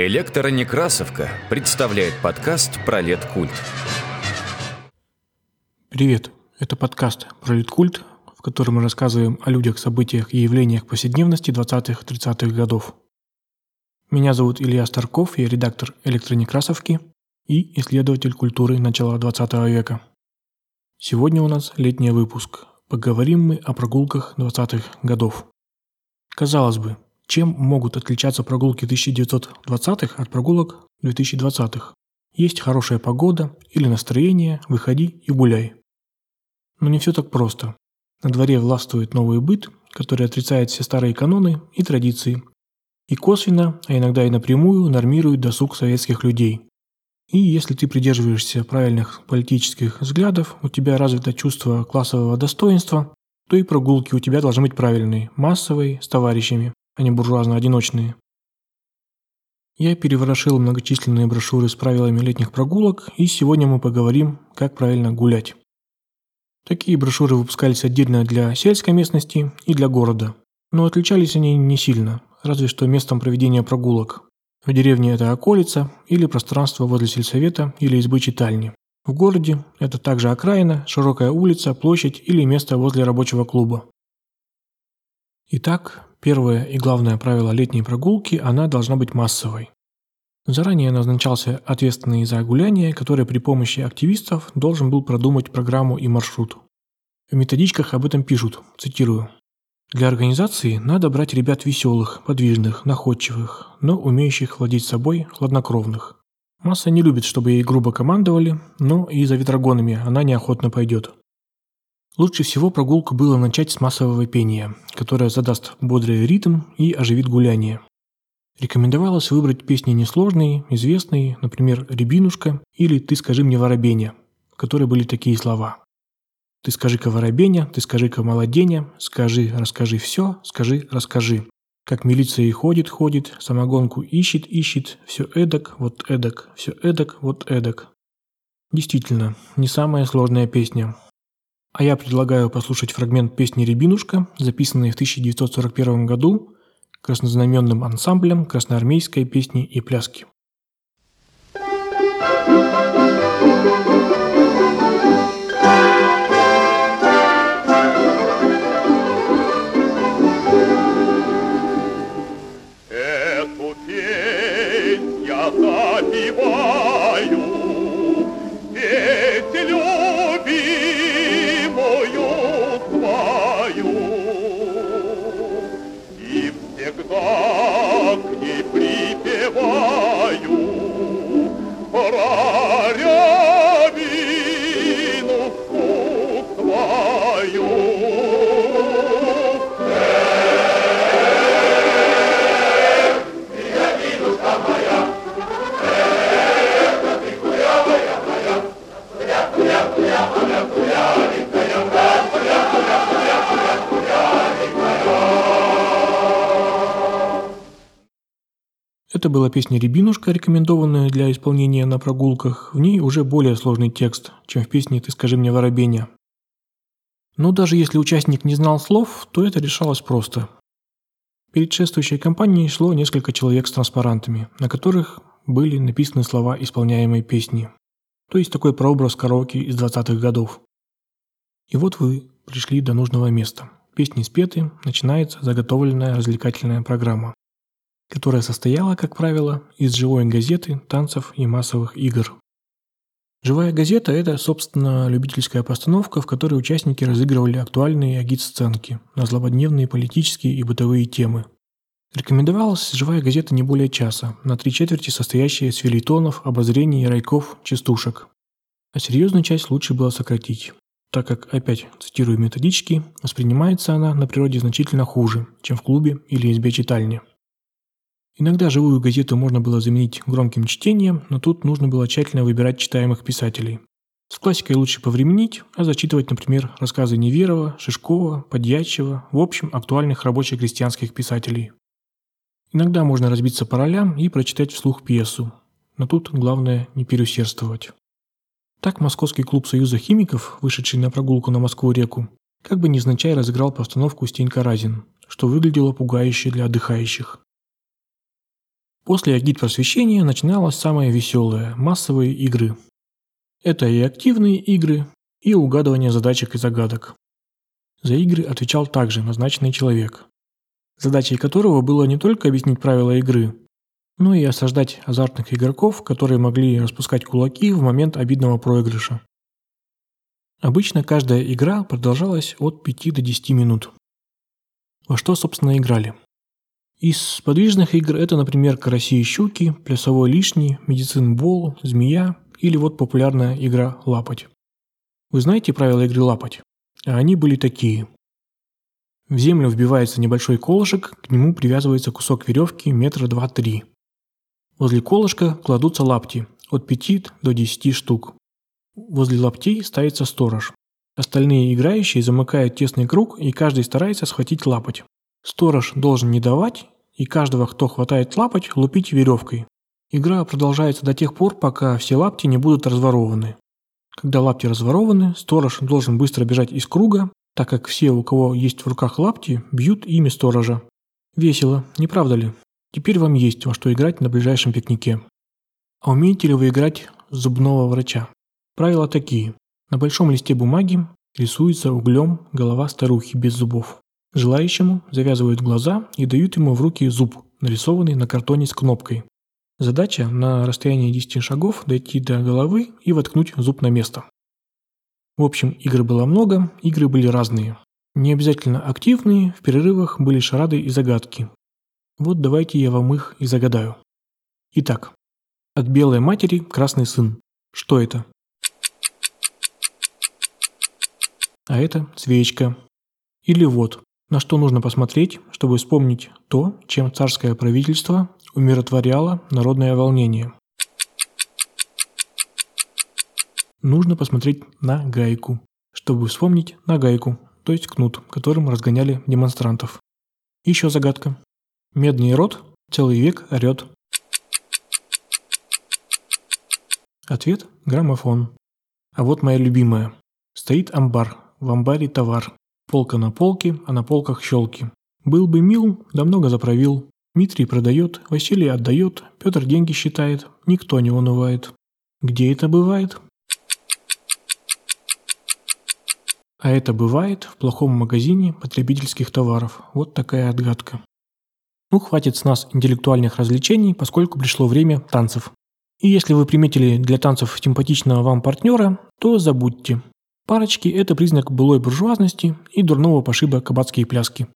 Электронекрасовка представляет подкаст про культ. Привет, это подкаст про культ, в котором мы рассказываем о людях, событиях и явлениях повседневности 20-30-х годов. Меня зовут Илья Старков, я редактор электронекрасовки и исследователь культуры начала 20 века. Сегодня у нас летний выпуск. Поговорим мы о прогулках 20-х годов. Казалось бы, чем могут отличаться прогулки 1920-х от прогулок 2020-х? Есть хорошая погода или настроение, выходи и гуляй. Но не все так просто. На дворе властвует новый быт, который отрицает все старые каноны и традиции. И косвенно, а иногда и напрямую нормирует досуг советских людей. И если ты придерживаешься правильных политических взглядов, у тебя развито чувство классового достоинства, то и прогулки у тебя должны быть правильные, массовые, с товарищами а не буржуазно-одиночные. Я переворошил многочисленные брошюры с правилами летних прогулок, и сегодня мы поговорим, как правильно гулять. Такие брошюры выпускались отдельно для сельской местности и для города, но отличались они не сильно, разве что местом проведения прогулок. В деревне это околица или пространство возле сельсовета или избы читальни. В городе это также окраина, широкая улица, площадь или место возле рабочего клуба. Итак, Первое и главное правило летней прогулки – она должна быть массовой. Заранее назначался ответственный за гуляние, который при помощи активистов должен был продумать программу и маршрут. В методичках об этом пишут, цитирую. Для организации надо брать ребят веселых, подвижных, находчивых, но умеющих владеть собой, хладнокровных. Масса не любит, чтобы ей грубо командовали, но и за ветрогонами она неохотно пойдет. Лучше всего прогулку было начать с массового пения, которое задаст бодрый ритм и оживит гуляние. Рекомендовалось выбрать песни несложные, известные, например, «Рябинушка» или «Ты скажи мне, воробеня», в которой были такие слова. «Ты скажи-ка, воробеня, ты скажи-ка, молоденя, скажи, расскажи все, скажи, расскажи». Как милиция и ходит, ходит, самогонку ищет, ищет, все эдак, вот эдак, все эдак, вот эдак. Действительно, не самая сложная песня, а я предлагаю послушать фрагмент песни «Рябинушка», записанной в 1941 году краснознаменным ансамблем красноармейской песни и пляски. Это была песня «Рябинушка», рекомендованная для исполнения на прогулках. В ней уже более сложный текст, чем в песне «Ты скажи мне, воробеня». Но даже если участник не знал слов, то это решалось просто. Перед шествующей компанией шло несколько человек с транспарантами, на которых были написаны слова исполняемой песни. То есть такой прообраз караоке из 20-х годов. И вот вы пришли до нужного места. Песни спеты, начинается заготовленная развлекательная программа которая состояла, как правило, из живой газеты, танцев и массовых игр. Живая газета – это, собственно, любительская постановка, в которой участники разыгрывали актуальные агит-сценки на злободневные политические и бытовые темы. Рекомендовалась живая газета не более часа, на три четверти состоящая из филитонов, обозрений, райков, частушек. А серьезную часть лучше было сократить, так как, опять цитирую методички, воспринимается она на природе значительно хуже, чем в клубе или избе читальни. Иногда живую газету можно было заменить громким чтением, но тут нужно было тщательно выбирать читаемых писателей. С классикой лучше повременить, а зачитывать, например, рассказы Неверова, Шишкова, Подьячева, в общем, актуальных рабочих крестьянских писателей. Иногда можно разбиться по ролям и прочитать вслух пьесу, но тут главное не переусердствовать. Так Московский клуб Союза химиков, вышедший на прогулку на Москву-реку, как бы невзначай разыграл постановку Стенька Разин, что выглядело пугающе для отдыхающих. После агит-просвещения начиналось самое веселое – массовые игры. Это и активные игры, и угадывание задачек и загадок. За игры отвечал также назначенный человек, задачей которого было не только объяснить правила игры, но и осаждать азартных игроков, которые могли распускать кулаки в момент обидного проигрыша. Обычно каждая игра продолжалась от 5 до 10 минут. Во что, собственно, играли? Из подвижных игр это, например, караси и щуки, плясовой лишний, медицин-бол, змея или вот популярная игра «Лапать». Вы знаете правила игры «Лапать»? А они были такие. В землю вбивается небольшой колышек, к нему привязывается кусок веревки метра два-три. Возле колышка кладутся лапти от 5 до 10 штук. Возле лаптей ставится сторож. Остальные играющие замыкают тесный круг, и каждый старается схватить лапоть. Сторож должен не давать, и каждого, кто хватает лапоть, лупить веревкой. Игра продолжается до тех пор, пока все лапти не будут разворованы. Когда лапти разворованы, сторож должен быстро бежать из круга, так как все, у кого есть в руках лапти, бьют ими сторожа. Весело, не правда ли? Теперь вам есть во что играть на ближайшем пикнике. А умеете ли вы играть зубного врача? Правила такие. На большом листе бумаги рисуется углем голова старухи без зубов. Желающему завязывают глаза и дают ему в руки зуб, нарисованный на картоне с кнопкой. Задача на расстоянии 10 шагов дойти до головы и воткнуть зуб на место. В общем, игр было много, игры были разные. Не обязательно активные, в перерывах были шарады и загадки. Вот давайте я вам их и загадаю. Итак, от белой матери красный сын. Что это? А это свечка. Или вот, на что нужно посмотреть, чтобы вспомнить то, чем царское правительство умиротворяло народное волнение. Нужно посмотреть на гайку, чтобы вспомнить на гайку, то есть кнут, которым разгоняли демонстрантов. Еще загадка. Медный рот целый век орет. Ответ – граммофон. А вот моя любимая. Стоит амбар, в амбаре товар. Полка на полке, а на полках щелки. Был бы мил, да много заправил. Дмитрий продает, Василий отдает, Петр деньги считает, никто не унывает. Где это бывает? А это бывает в плохом магазине потребительских товаров. Вот такая отгадка. Ну, хватит с нас интеллектуальных развлечений, поскольку пришло время танцев. И если вы приметили для танцев симпатичного вам партнера, то забудьте. Парочки – это признак былой буржуазности и дурного пошиба кабацкие пляски.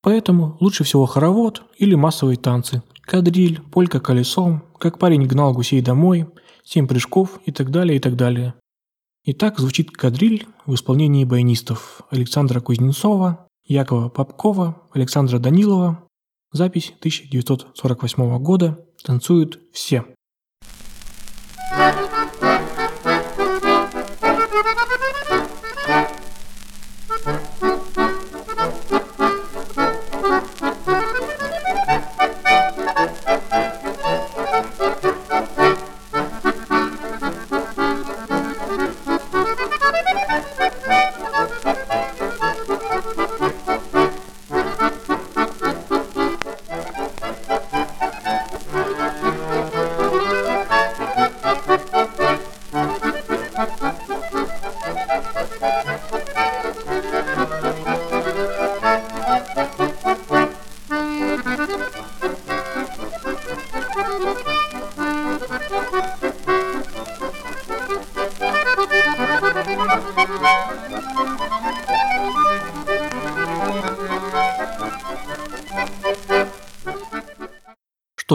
Поэтому лучше всего хоровод или массовые танцы, кадриль, полька колесом, как парень гнал гусей домой, семь прыжков и так далее, и так далее. Итак, звучит кадриль в исполнении баянистов Александра Кузнецова, Якова Попкова, Александра Данилова. Запись 1948 года. Танцуют все.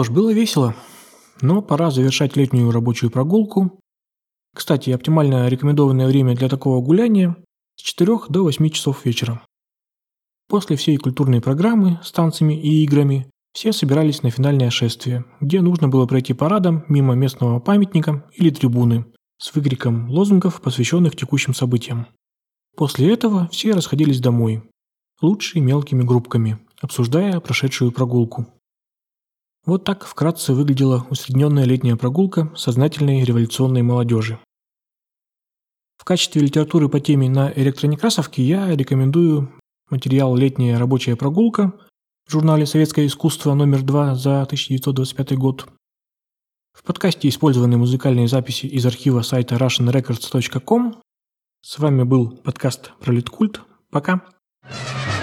Что ж, было весело, но пора завершать летнюю рабочую прогулку. Кстати, оптимальное рекомендованное время для такого гуляния с 4 до 8 часов вечера. После всей культурной программы с танцами и играми все собирались на финальное шествие, где нужно было пройти парадом мимо местного памятника или трибуны с выкриком лозунгов, посвященных текущим событиям. После этого все расходились домой, лучше мелкими группками, обсуждая прошедшую прогулку. Вот так вкратце выглядела усредненная летняя прогулка сознательной революционной молодежи. В качестве литературы по теме на электронекрасовке я рекомендую материал «Летняя рабочая прогулка» в журнале «Советское искусство» номер 2 за 1925 год. В подкасте использованы музыкальные записи из архива сайта russianrecords.com. С вами был подкаст про Литкульт. Пока! Пока!